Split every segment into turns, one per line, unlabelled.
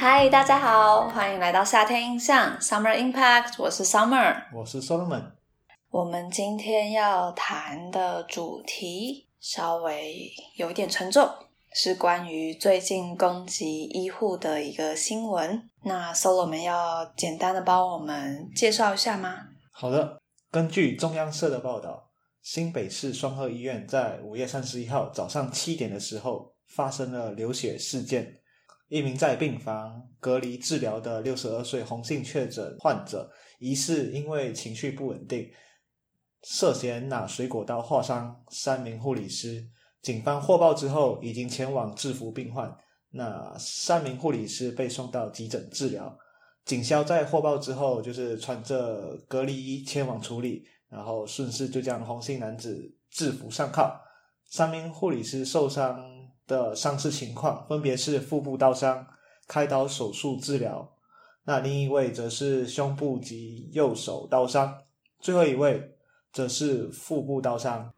嗨，大家好，欢迎来到夏天印象 Summer Impact，我是 Summer，
我是 Solomon。
我们今天要谈的主题稍微有一点沉重，是关于最近攻击医护的一个新闻。那 Solomon 要简单的帮我们介绍一下吗？
好的，根据中央社的报道，新北市双鹤医院在五月三十一号早上七点的时候发生了流血事件。一名在病房隔离治疗的六十二岁红姓确诊患者，疑似因为情绪不稳定。涉嫌拿水果刀划伤三名护理师，警方获报之后已经前往制服病患。那三名护理师被送到急诊治疗。警消在获报之后，就是穿着隔离衣前往处理，然后顺势就将红姓男子制服上铐。三名护理师受伤的伤势情况分别是腹部刀伤、开刀手术治疗。那另一位则是胸部及右手刀伤，最后一位。则是腹部刀伤。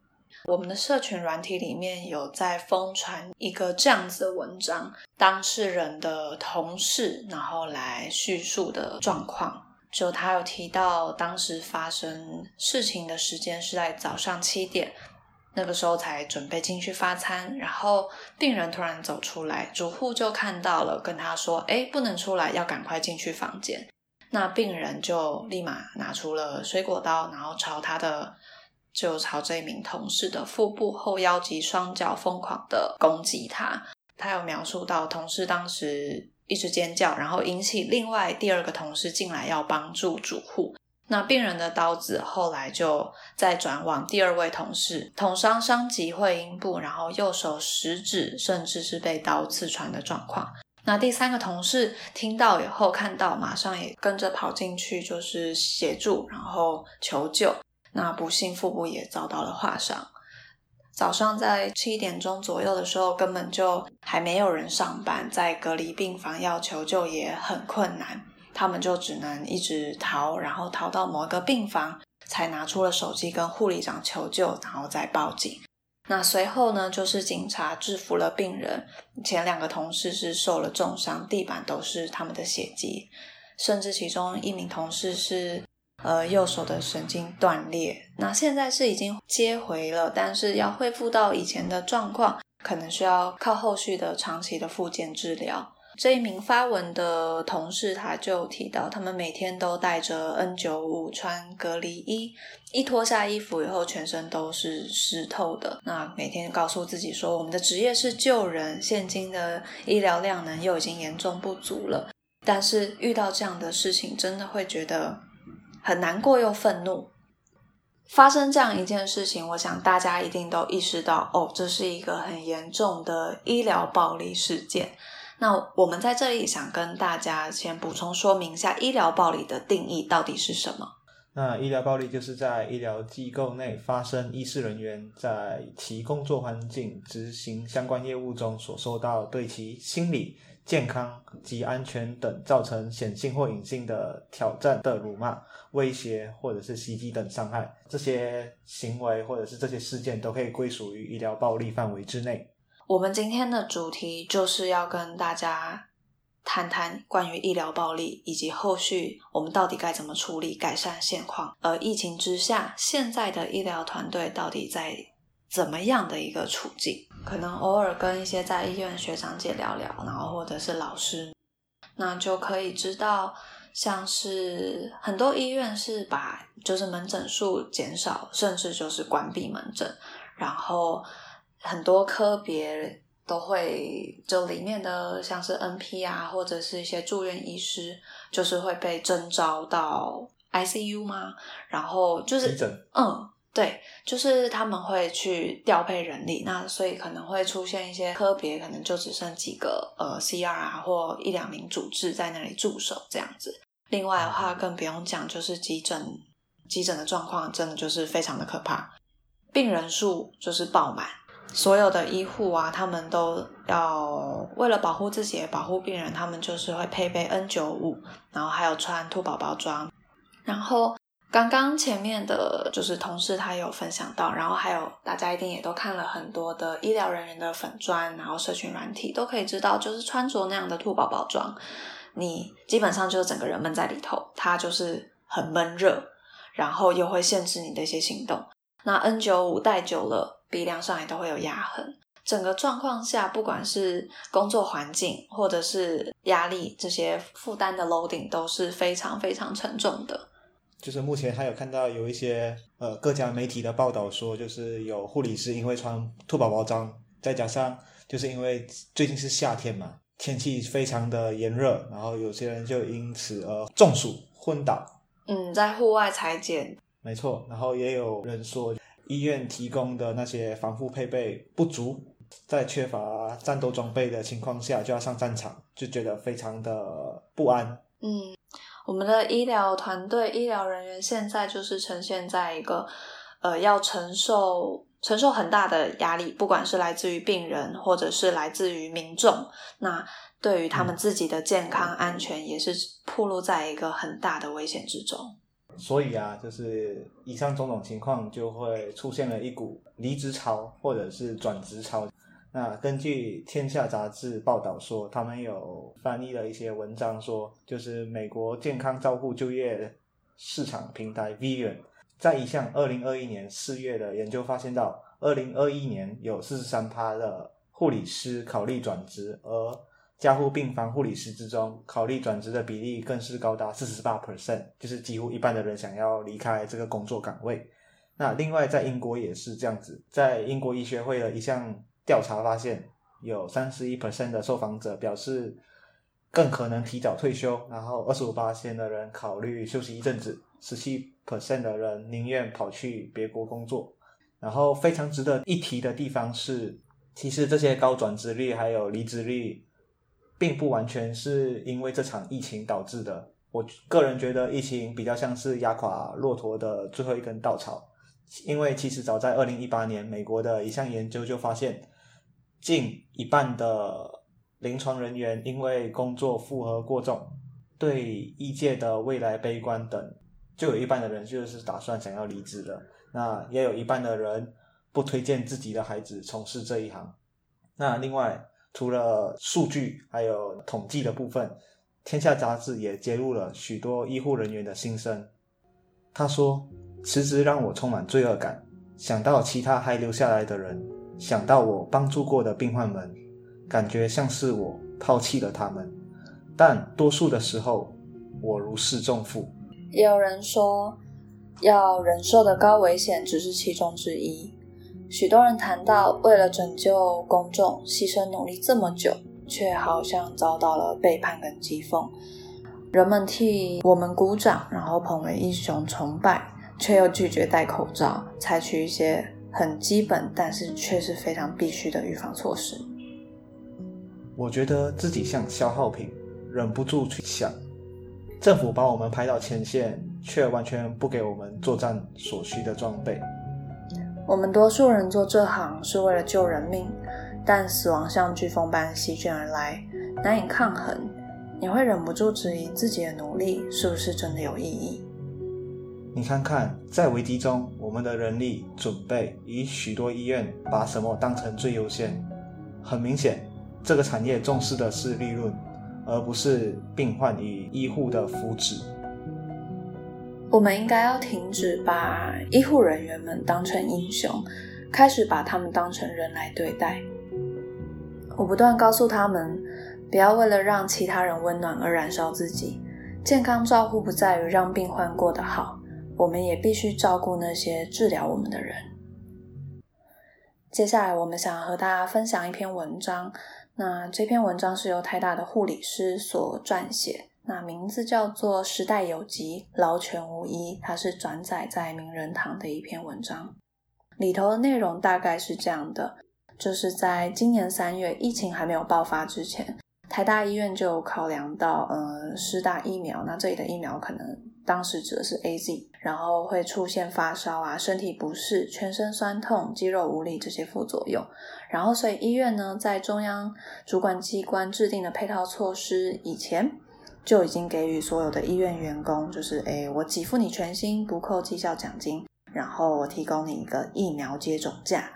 我们的社群软体里面有在疯传一个这样子的文章，当事人的同事然后来叙述的状况。就他有提到，当时发生事情的时间是在早上七点，那个时候才准备进去发餐，然后病人突然走出来，主护就看到了，跟他说：“哎，不能出来，要赶快进去房间。”那病人就立马拿出了水果刀，然后朝他的就朝这名同事的腹部、后腰及双脚疯狂的攻击他。他有描述到同事当时一直尖叫，然后引起另外第二个同事进来要帮助主护。那病人的刀子后来就再转往第二位同事，捅伤伤及会阴部，然后右手食指甚至是被刀刺穿的状况。那第三个同事听到以后，看到马上也跟着跑进去，就是协助，然后求救。那不幸腹部也遭到了划伤。早上在七点钟左右的时候，根本就还没有人上班，在隔离病房要求救也很困难，他们就只能一直逃，然后逃到某个病房，才拿出了手机跟护理长求救，然后再报警。那随后呢，就是警察制服了病人。前两个同事是受了重伤，地板都是他们的血迹，甚至其中一名同事是呃右手的神经断裂。那现在是已经接回了，但是要恢复到以前的状况，可能需要靠后续的长期的复健治疗。这一名发文的同事，他就提到，他们每天都带着 N 九五，穿隔离衣，一脱下衣服以后，全身都是湿透的。那每天告诉自己说，我们的职业是救人，现今的医疗量能又已经严重不足了。但是遇到这样的事情，真的会觉得很难过又愤怒。发生这样一件事情，我想大家一定都意识到，哦，这是一个很严重的医疗暴力事件。那我们在这里想跟大家先补充说明一下，医疗暴力的定义到底是什么？
那医疗暴力就是在医疗机构内发生医师人员在其工作环境执行相关业务中所受到对其心理健康及安全等造成显性或隐性的挑战的辱骂、威胁或者是袭击等伤害，这些行为或者是这些事件都可以归属于医疗暴力范围之内。
我们今天的主题就是要跟大家谈谈关于医疗暴力，以及后续我们到底该怎么处理、改善现况。而疫情之下，现在的医疗团队到底在怎么样的一个处境？可能偶尔跟一些在医院学长姐聊聊，然后或者是老师，那就可以知道，像是很多医院是把就是门诊数减少，甚至就是关闭门诊，然后。很多科别都会，就里面的像是 NP 啊，或者是一些住院医师，就是会被征召到 ICU 吗？然后就是嗯，对，就是他们会去调配人力，那所以可能会出现一些科别，可能就只剩几个呃 CR 啊，或一两名主治在那里驻守这样子。另外的话，更不用讲，就是急诊，急诊的状况真的就是非常的可怕，病人数就是爆满。所有的医护啊，他们都要为了保护自己、保护病人，他们就是会配备 N 九五，然后还有穿兔宝宝装。然后刚刚前面的就是同事他有分享到，然后还有大家一定也都看了很多的医疗人员的粉砖，然后社群软体都可以知道，就是穿着那样的兔宝宝装，你基本上就是整个人闷在里头，它就是很闷热，然后又会限制你的一些行动。那 N 九五戴久了，鼻梁上也都会有压痕。整个状况下，不管是工作环境或者是压力，这些负担的 loading 都是非常非常沉重的。
就是目前还有看到有一些呃各家媒体的报道说，就是有护理师因为穿兔宝宝装，再加上就是因为最近是夏天嘛，天气非常的炎热，然后有些人就因此而中暑昏倒。
嗯，在户外裁剪，
没错。然后也有人说，医院提供的那些防护配备不足，在缺乏战斗装备的情况下就要上战场，就觉得非常的不安。
嗯。我们的医疗团队、医疗人员现在就是呈现在一个，呃，要承受承受很大的压力，不管是来自于病人，或者是来自于民众，那对于他们自己的健康安全，也是暴露在一个很大的危险之中。
所以啊，就是以上种种情况，就会出现了一股离职潮，或者是转职潮。那根据《天下》杂志报道说，他们有翻译了一些文章，说就是美国健康照护就业市场平台 Vivian 在一项二零二一年四月的研究发现到，二零二一年有四十三趴的护理师考虑转职，而加护病房护理师之中，考虑转职的比例更是高达四十八 percent，就是几乎一半的人想要离开这个工作岗位。那另外在英国也是这样子，在英国医学会的一项。调查发现，有三十一 percent 的受访者表示更可能提早退休，然后二十五八的人考虑休息一阵子，十七 percent 的人宁愿跑去别国工作。然后非常值得一提的地方是，其实这些高转职率还有离职率，并不完全是因为这场疫情导致的。我个人觉得，疫情比较像是压垮骆驼的最后一根稻草，因为其实早在二零一八年，美国的一项研究就发现。近一半的临床人员因为工作负荷过重，对医界的未来悲观等，就有一半的人就是打算想要离职的。那也有一半的人不推荐自己的孩子从事这一行。那另外，除了数据还有统计的部分，《天下》杂志也揭露了许多医护人员的心声。他说：“辞职让我充满罪恶感，想到其他还留下来的人。”想到我帮助过的病患们，感觉像是我抛弃了他们，但多数的时候，我如释重负。
也有人说，要忍受的高危险只是其中之一。许多人谈到为了拯救公众，牺牲努力这么久，却好像遭到了背叛跟讥讽。人们替我们鼓掌，然后捧为英雄崇拜，却又拒绝戴口罩，采取一些。很基本，但是却是非常必须的预防措施。
我觉得自己像消耗品，忍不住去想，政府把我们派到前线，却完全不给我们作战所需的装备。
我们多数人做这行是为了救人命，但死亡像飓风般席卷而来，难以抗衡，你会忍不住质疑自己的努力是不是真的有意义。
你看看，在危机中，我们的人力准备与许多医院把什么当成最优先？很明显，这个产业重视的是利润，而不是病患与医护的福祉。
我们应该要停止把医护人员们当成英雄，开始把他们当成人来对待。我不断告诉他们，不要为了让其他人温暖而燃烧自己。健康照护不在于让病患过得好。我们也必须照顾那些治疗我们的人。接下来，我们想和大家分享一篇文章。那这篇文章是由台大的护理师所撰写，那名字叫做《时代有疾，劳权无医》，它是转载在名人堂的一篇文章。里头的内容大概是这样的：就是在今年三月疫情还没有爆发之前，台大医院就考量到，呃，施打疫苗，那这里的疫苗可能。当时指的是 A Z，然后会出现发烧啊、身体不适、全身酸痛、肌肉无力这些副作用。然后，所以医院呢，在中央主管机关制定的配套措施以前，就已经给予所有的医院员工，就是诶，我给付你全薪，不扣绩效奖金，然后我提供你一个疫苗接种假。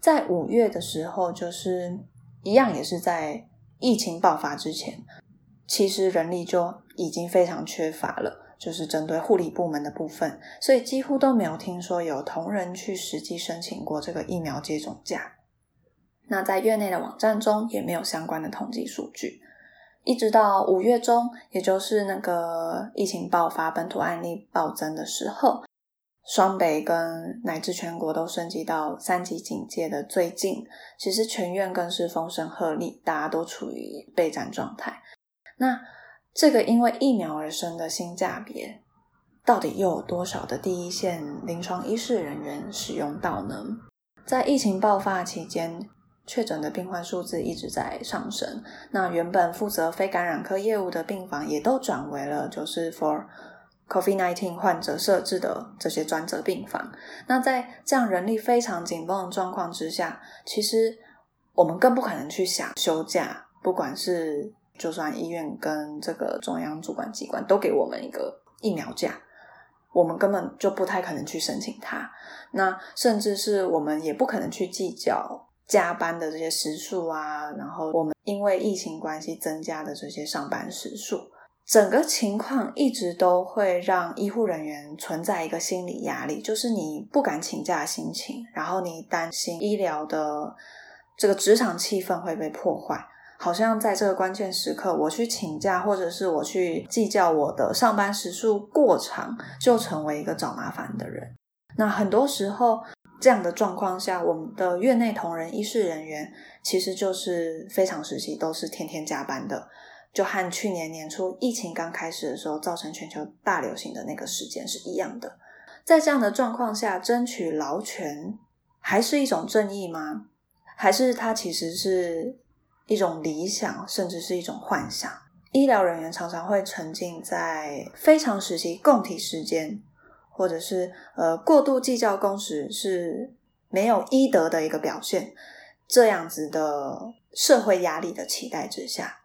在五月的时候，就是一样，也是在疫情爆发之前，其实人力就已经非常缺乏了。就是针对护理部门的部分，所以几乎都没有听说有同仁去实际申请过这个疫苗接种假。那在院内的网站中也没有相关的统计数据。一直到五月中，也就是那个疫情爆发、本土案例暴增的时候，双北跟乃至全国都升级到三级警戒的最近，其实全院更是风声鹤唳，大家都处于备战状态。那这个因为疫苗而生的新价别，到底又有多少的第一线临床医师人员使用到呢？在疫情爆发期间，确诊的病患数字一直在上升。那原本负责非感染科业务的病房，也都转为了就是 for COVID-19 患者设置的这些专责病房。那在这样人力非常紧绷的状况之下，其实我们更不可能去想休假，不管是。就算医院跟这个中央主管机关都给我们一个疫苗假，我们根本就不太可能去申请它。那甚至是我们也不可能去计较加班的这些时数啊。然后我们因为疫情关系增加的这些上班时数，整个情况一直都会让医护人员存在一个心理压力，就是你不敢请假的心情，然后你担心医疗的这个职场气氛会被破坏。好像在这个关键时刻，我去请假，或者是我去计较我的上班时数过长，就成为一个找麻烦的人。那很多时候，这样的状况下，我们的院内同仁、医事人员其实就是非常时期都是天天加班的，就和去年年初疫情刚开始的时候造成全球大流行的那个时间是一样的。在这样的状况下，争取劳权还是一种正义吗？还是它其实是？一种理想，甚至是一种幻想。医疗人员常常会沉浸在非常时期供体时间，或者是呃过度计较工时是没有医德的一个表现，这样子的社会压力的期待之下，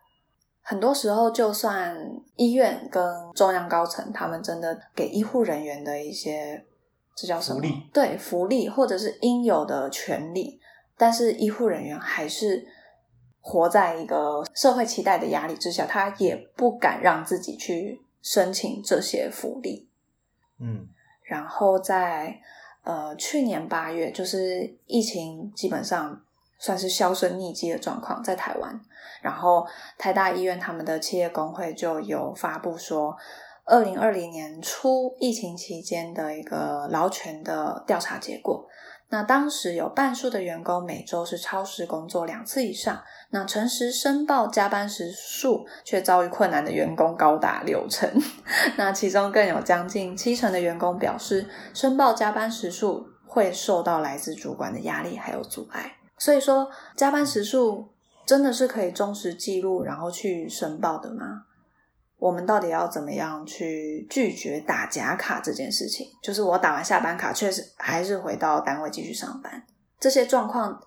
很多时候就算医院跟中央高层他们真的给医护人员的一些这叫什么？对，福利或者是应有的权利，但是医护人员还是。活在一个社会期待的压力之下，他也不敢让自己去申请这些福利。
嗯，
然后在呃去年八月，就是疫情基本上算是销声匿迹的状况，在台湾。然后台大医院他们的企业工会就有发布说，二零二零年初疫情期间的一个劳权的调查结果。那当时有半数的员工每周是超时工作两次以上，那诚实申报加班时数却遭遇困难的员工高达六成。那其中更有将近七成的员工表示，申报加班时数会受到来自主管的压力还有阻碍。所以说，加班时数真的是可以忠实记录，然后去申报的吗？我们到底要怎么样去拒绝打假卡这件事情？就是我打完下班卡，确实还是回到单位继续上班。这些状况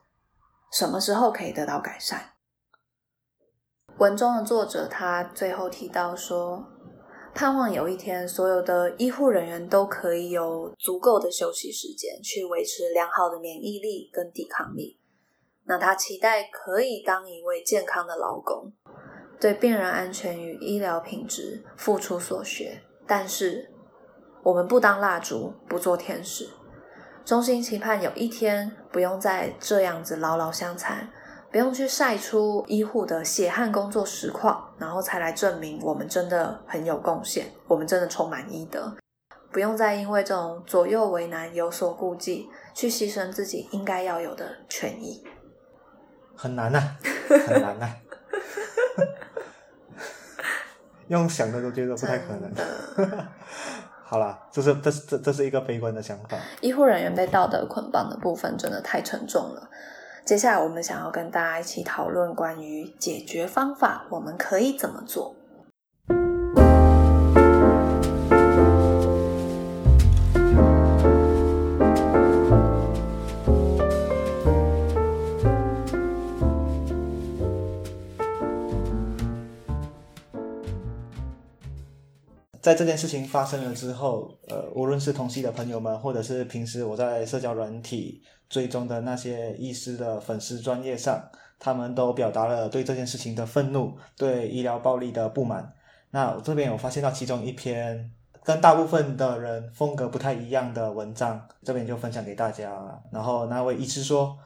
什么时候可以得到改善？文中的作者他最后提到说，盼望有一天所有的医护人员都可以有足够的休息时间，去维持良好的免疫力跟抵抗力。那他期待可以当一位健康的劳工。对病人安全与医疗品质付出所学，但是我们不当蜡烛，不做天使。衷心期盼有一天不用再这样子牢牢相残，不用去晒出医护的血汗工作实况，然后才来证明我们真的很有贡献，我们真的充满医德。不用再因为这种左右为难有所顾忌，去牺牲自己应该要有的权益。
很难呐，很难呐。用想的都觉得不太可能。好啦，这是这是这这是一个悲观的想法。
医护人员被道德捆绑的部分真的太沉重了。接下来我们想要跟大家一起讨论关于解决方法，我们可以怎么做？
在这件事情发生了之后，呃，无论是同系的朋友们，或者是平时我在社交软体追踪的那些医师的粉丝专业上，他们都表达了对这件事情的愤怒，对医疗暴力的不满。那我这边有发现到其中一篇跟大部分的人风格不太一样的文章，这边就分享给大家。然后那位医师说，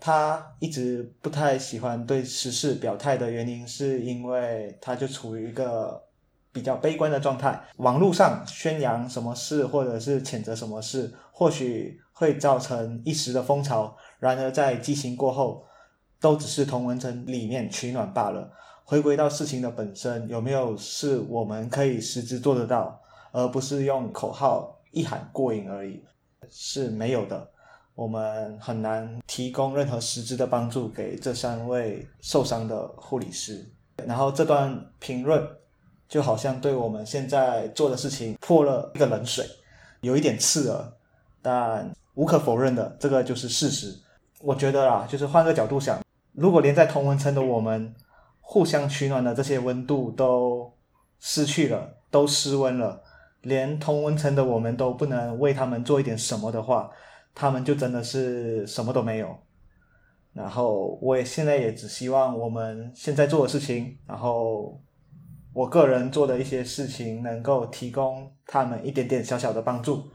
他一直不太喜欢对时事表态的原因，是因为他就处于一个比较悲观的状态。网络上宣扬什么事，或者是谴责什么事，或许会造成一时的风潮，然而在激情过后，都只是同文层里面取暖罢了。回归到事情的本身，有没有是我们可以实质做得到，而不是用口号一喊过瘾而已？是没有的。我们很难提供任何实质的帮助给这三位受伤的护理师。然后这段评论就好像对我们现在做的事情泼了一个冷水，有一点刺耳，但无可否认的，这个就是事实。我觉得啦，就是换个角度想，如果连在同温层的我们。互相取暖的这些温度都失去了，都失温了，连同温层的我们都不能为他们做一点什么的话，他们就真的是什么都没有。然后我也现在也只希望我们现在做的事情，然后我个人做的一些事情，能够提供他们一点点小小的帮助。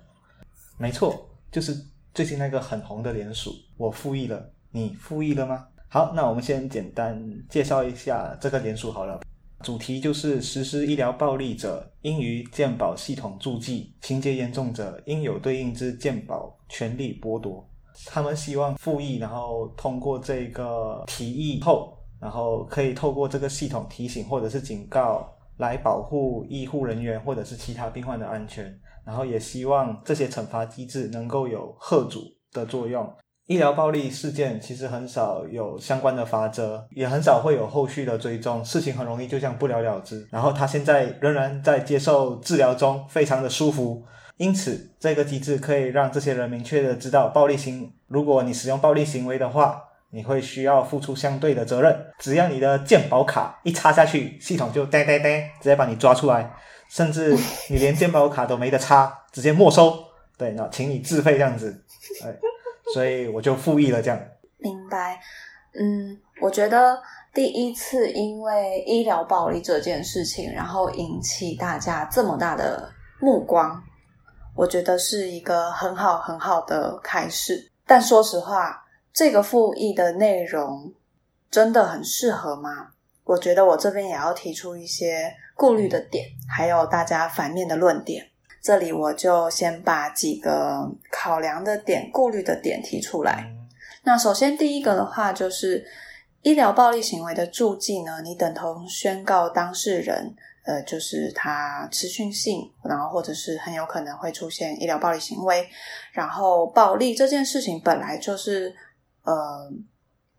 没错，就是最近那个很红的联署，我复议了，你复议了吗？好，那我们先简单介绍一下这个联署好了。主题就是实施医疗暴力者应于健保系统注记，情节严重者应有对应之健保权利剥夺。他们希望复议，然后通过这个提议后，然后可以透过这个系统提醒或者是警告，来保护医护人员或者是其他病患的安全。然后也希望这些惩罚机制能够有吓阻的作用。医疗暴力事件其实很少有相关的法则，也很少会有后续的追踪，事情很容易就这样不了了之。然后他现在仍然在接受治疗中，非常的舒服。因此，这个机制可以让这些人明确的知道，暴力行，如果你使用暴力行为的话，你会需要付出相对的责任。只要你的健保卡一插下去，系统就呆呆呆，直接把你抓出来，甚至你连健保卡都没得插，直接没收。对，那请你自费这样子，哎。所以我就复议了，这样。
明白，嗯，我觉得第一次因为医疗暴力这件事情，然后引起大家这么大的目光，我觉得是一个很好很好的开始。但说实话，这个复议的内容真的很适合吗？我觉得我这边也要提出一些顾虑的点，还有大家反面的论点。这里我就先把几个考量的点、顾虑的点提出来。那首先第一个的话，就是医疗暴力行为的注记呢，你等同宣告当事人，呃，就是他持续性，然后或者是很有可能会出现医疗暴力行为。然后暴力这件事情本来就是，呃，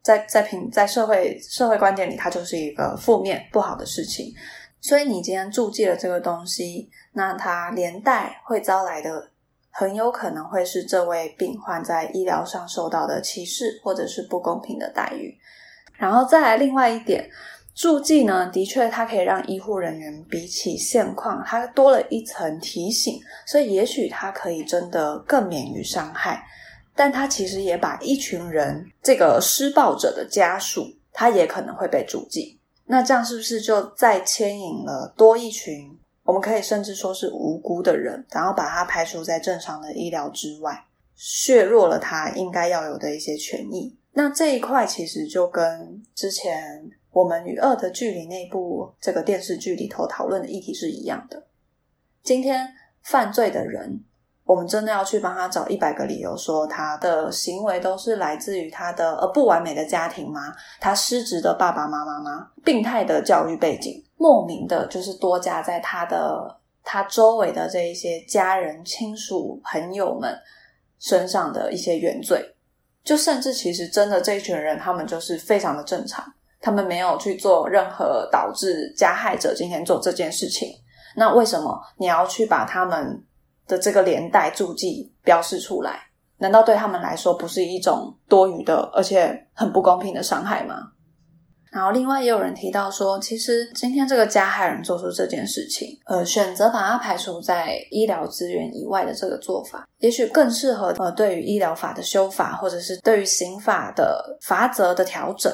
在在平在社会社会观点里，它就是一个负面不好的事情。所以你今天注记了这个东西，那它连带会招来的，很有可能会是这位病患在医疗上受到的歧视或者是不公平的待遇。然后再来另外一点，注记呢，的确它可以让医护人员比起现况，它多了一层提醒，所以也许它可以真的更免于伤害。但他其实也把一群人，这个施暴者的家属，他也可能会被注记。那这样是不是就再牵引了多一群？我们可以甚至说是无辜的人，然后把他排除在正常的医疗之外，削弱了他应该要有的一些权益。那这一块其实就跟之前我们与恶的距离那部这个电视剧里头讨论的议题是一样的。今天犯罪的人。我们真的要去帮他找一百个理由，说他的行为都是来自于他的呃不完美的家庭吗？他失职的爸爸妈妈吗？病态的教育背景，莫名的就是多加在他的他周围的这一些家人、亲属、朋友们身上的一些原罪，就甚至其实真的这一群人，他们就是非常的正常，他们没有去做任何导致加害者今天做这件事情。那为什么你要去把他们？的这个连带注记标示出来，难道对他们来说不是一种多余的而且很不公平的伤害吗？然后另外也有人提到说，其实今天这个加害人做出这件事情，呃，选择把它排除在医疗资源以外的这个做法，也许更适合呃对于医疗法的修法，或者是对于刑法的罚则的调整，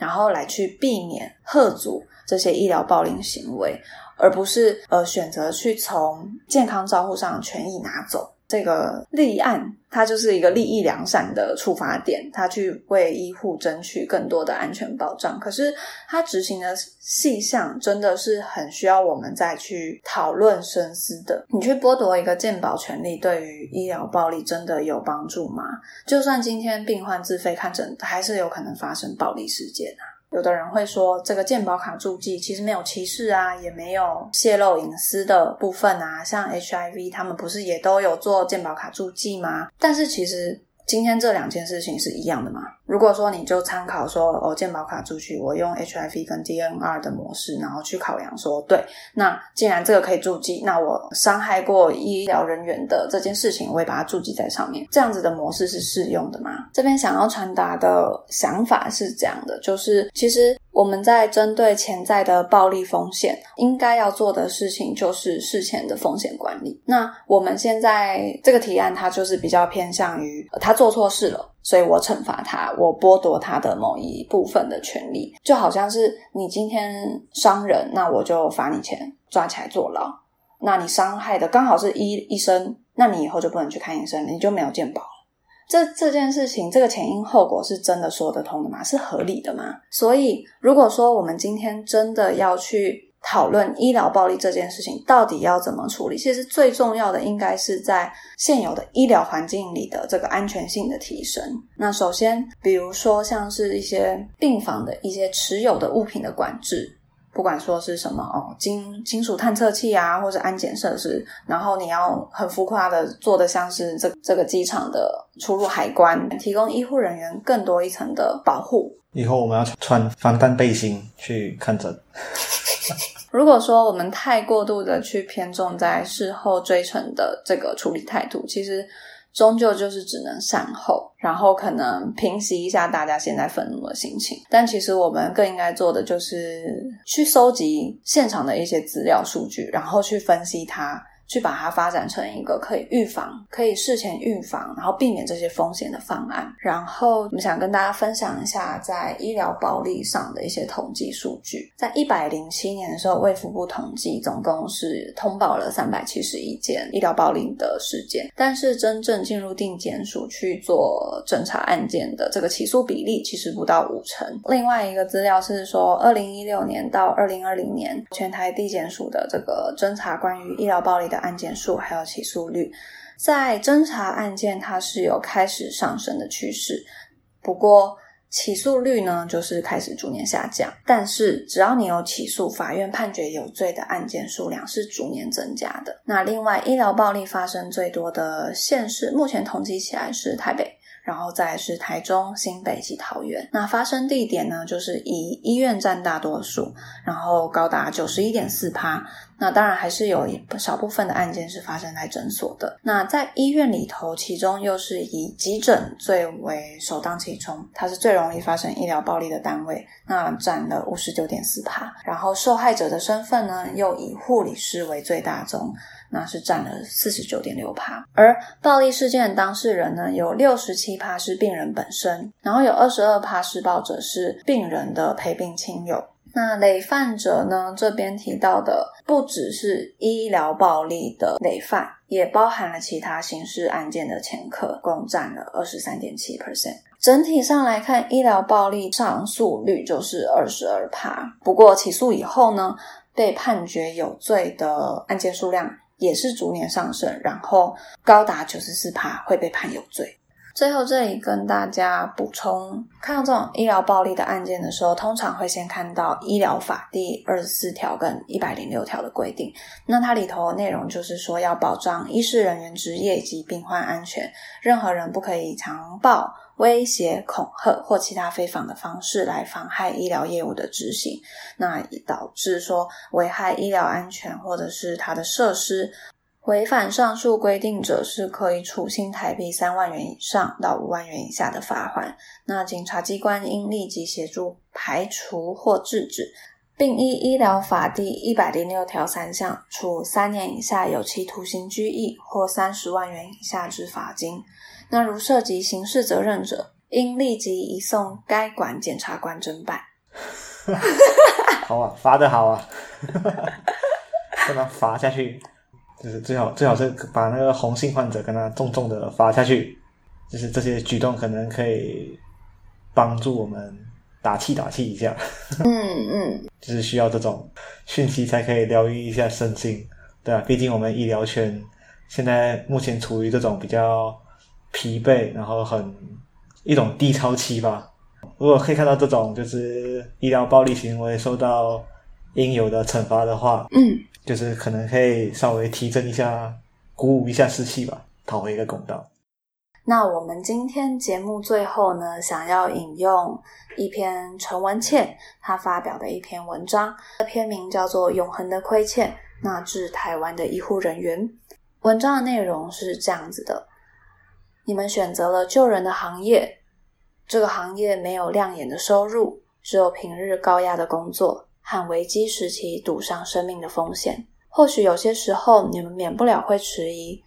然后来去避免吓阻这些医疗暴力行为，而不是呃选择去从健康账户上权益拿走。这个立案，它就是一个利益良善的出发点，他去为医护争取更多的安全保障。可是，他执行的细项真的是很需要我们再去讨论深思的。你去剥夺一个健保权利，对于医疗暴力真的有帮助吗？就算今天病患自费看诊，还是有可能发生暴力事件啊。有的人会说，这个健保卡注记其实没有歧视啊，也没有泄露隐私的部分啊。像 HIV，他们不是也都有做健保卡注记吗？但是其实今天这两件事情是一样的吗？如果说你就参考说哦，健保卡出去，我用 HIV 跟 DNR 的模式，然后去考量说，对，那既然这个可以注记，那我伤害过医疗人员的这件事情，我会把它注记在上面。这样子的模式是适用的吗？这边想要传达的想法是这样的，就是其实我们在针对潜在的暴力风险，应该要做的事情就是事前的风险管理。那我们现在这个提案，它就是比较偏向于他做错事了。所以我惩罚他，我剥夺他的某一部分的权利，就好像是你今天伤人，那我就罚你钱，抓起来坐牢。那你伤害的刚好是医医生，那你以后就不能去看医生，你就没有健保。这这件事情，这个前因后果是真的说得通的吗？是合理的吗？所以，如果说我们今天真的要去。讨论医疗暴力这件事情到底要怎么处理？其实最重要的应该是在现有的医疗环境里的这个安全性的提升。那首先，比如说像是一些病房的一些持有的物品的管制，不管说是什么哦，金金属探测器啊，或者安检设施，然后你要很浮夸的做的像是这这个机场的出入海关，提供医护人员更多一层的保护。
以后我们要穿防弹背心去看诊。
如果说我们太过度的去偏重在事后追成的这个处理态度，其实终究就是只能善后，然后可能平息一下大家现在愤怒的心情。但其实我们更应该做的就是去收集现场的一些资料数据，然后去分析它。去把它发展成一个可以预防、可以事前预防，然后避免这些风险的方案。然后我们想跟大家分享一下在医疗暴力上的一些统计数据。在一百零七年的时候，卫福部统计总共是通报了三百七十一件医疗暴力的事件，但是真正进入定检署去做侦查案件的这个起诉比例其实不到五成。另外一个资料是说，二零一六年到二零二零年，全台地检署的这个侦查关于医疗暴力的。案件数还有起诉率，在侦查案件它是有开始上升的趋势，不过起诉率呢就是开始逐年下降。但是只要你有起诉，法院判决有罪的案件数量是逐年增加的。那另外，医疗暴力发生最多的县市，目前统计起来是台北。然后再是台中、新北及桃园。那发生地点呢，就是以医院占大多数，然后高达九十一点四趴。那当然还是有一少部分的案件是发生在诊所的。那在医院里头，其中又是以急诊最为首当其冲，它是最容易发生医疗暴力的单位，那占了五十九点四趴。然后受害者的身份呢，又以护理师为最大宗。那是占了四十九点六趴，而暴力事件的当事人呢，有六十七趴是病人本身，然后有二十二趴施暴者是病人的陪病亲友。那累犯者呢，这边提到的不只是医疗暴力的累犯，也包含了其他刑事案件的前科，共占了二十三点七 percent。整体上来看，医疗暴力上诉率就是二十二趴。不过起诉以后呢，被判决有罪的案件数量。也是逐年上升，然后高达九十四趴会被判有罪。最后这里跟大家补充，看到这种医疗暴力的案件的时候，通常会先看到医疗法第二十四条跟一百零六条的规定。那它里头内容就是说，要保障医师人员职业以及病患安全，任何人不可以强暴。威胁、恐吓或其他非法的方式来妨害医疗业务的执行，那导致说危害医疗安全或者是它的设施违反上述规定者是可以处新台币三万元以上到五万元以下的罚款。那警察机关应立即协助排除或制止，并依医疗法第一百零六条三项，处三年以下有期徒刑、拘役或三十万元以下之罚金。那如涉及刑事责任者，应立即移送该管检察官侦办。
好啊，罚的好啊，不能罚下去。就是最好最好是把那个红杏患者跟他重重的罚下去，就是这些举动可能可以帮助我们打气打气一下。
嗯嗯，
就是需要这种讯息才可以疗愈一下身心，对啊，毕竟我们医疗圈现在目前处于这种比较疲惫，然后很一种低潮期吧。如果可以看到这种就是医疗暴力行为受到应有的惩罚的话，
嗯。
就是可能可以稍微提振一下、鼓舞一下士气吧，讨回一个公道。
那我们今天节目最后呢，想要引用一篇陈文茜他发表的一篇文章，篇名叫做《永恒的亏欠》，那致台湾的医护人员。文章的内容是这样子的：你们选择了救人的行业，这个行业没有亮眼的收入，只有平日高压的工作。和危机时期赌上生命的风险，或许有些时候你们免不了会迟疑，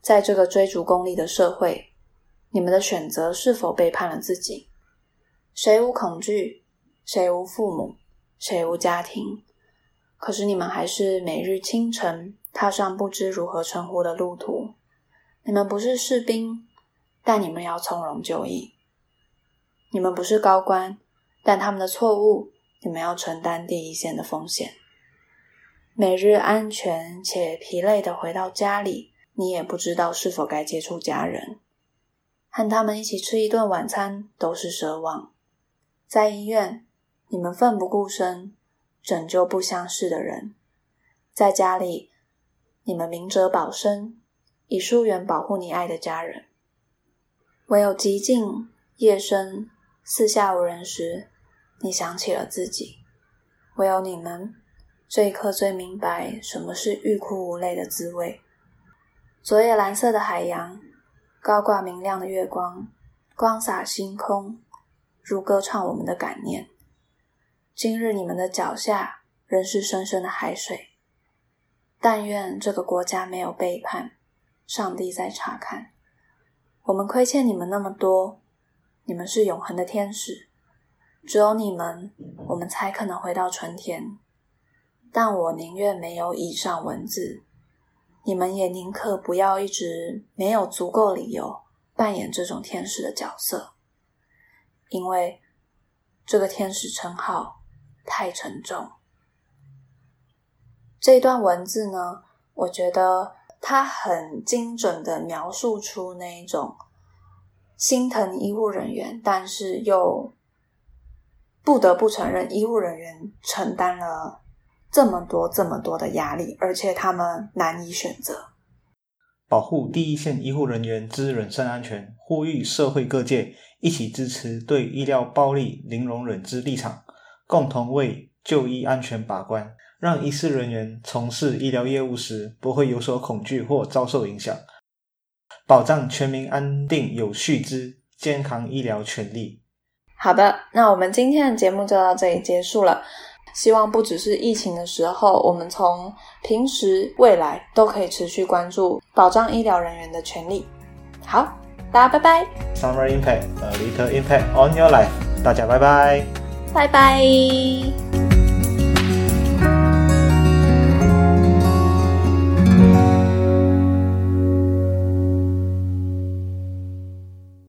在这个追逐功利的社会，你们的选择是否背叛了自己？谁无恐惧？谁无父母？谁无家庭？可是你们还是每日清晨踏上不知如何称呼的路途。你们不是士兵，但你们要从容就义。你们不是高官，但他们的错误。你们要承担第一线的风险，每日安全且疲累的回到家里，你也不知道是否该接触家人，和他们一起吃一顿晚餐都是奢望。在医院，你们奋不顾身拯救不相识的人；在家里，你们明哲保身，以疏远保护你爱的家人。唯有寂静夜深，四下无人时。你想起了自己，唯有你们这一刻最明白什么是欲哭无泪的滋味。昨夜蓝色的海洋，高挂明亮的月光，光洒星空，如歌唱我们的感念。今日你们的脚下仍是深深的海水。但愿这个国家没有背叛，上帝在查看。我们亏欠你们那么多，你们是永恒的天使。只有你们，我们才可能回到春天。但我宁愿没有以上文字，你们也宁可不要一直没有足够理由扮演这种天使的角色，因为这个天使称号太沉重。这段文字呢，我觉得它很精准的描述出那一种心疼医护人员，但是又。不得不承认，医务人员承担了这么多、这么多的压力，而且他们难以选择。
保护第一线医护人员之人身安全，呼吁社会各界一起支持对医疗暴力零容忍之立场，共同为就医安全把关，让医师人员从事医疗业务时不会有所恐惧或遭受影响，保障全民安定有序之健康医疗权利。
好的，那我们今天的节目就到这里结束了。希望不只是疫情的时候，我们从平时、未来都可以持续关注保障医疗人员的权利。好，大家拜拜。
Summer impact, a little impact on your life。大家拜拜，
拜拜。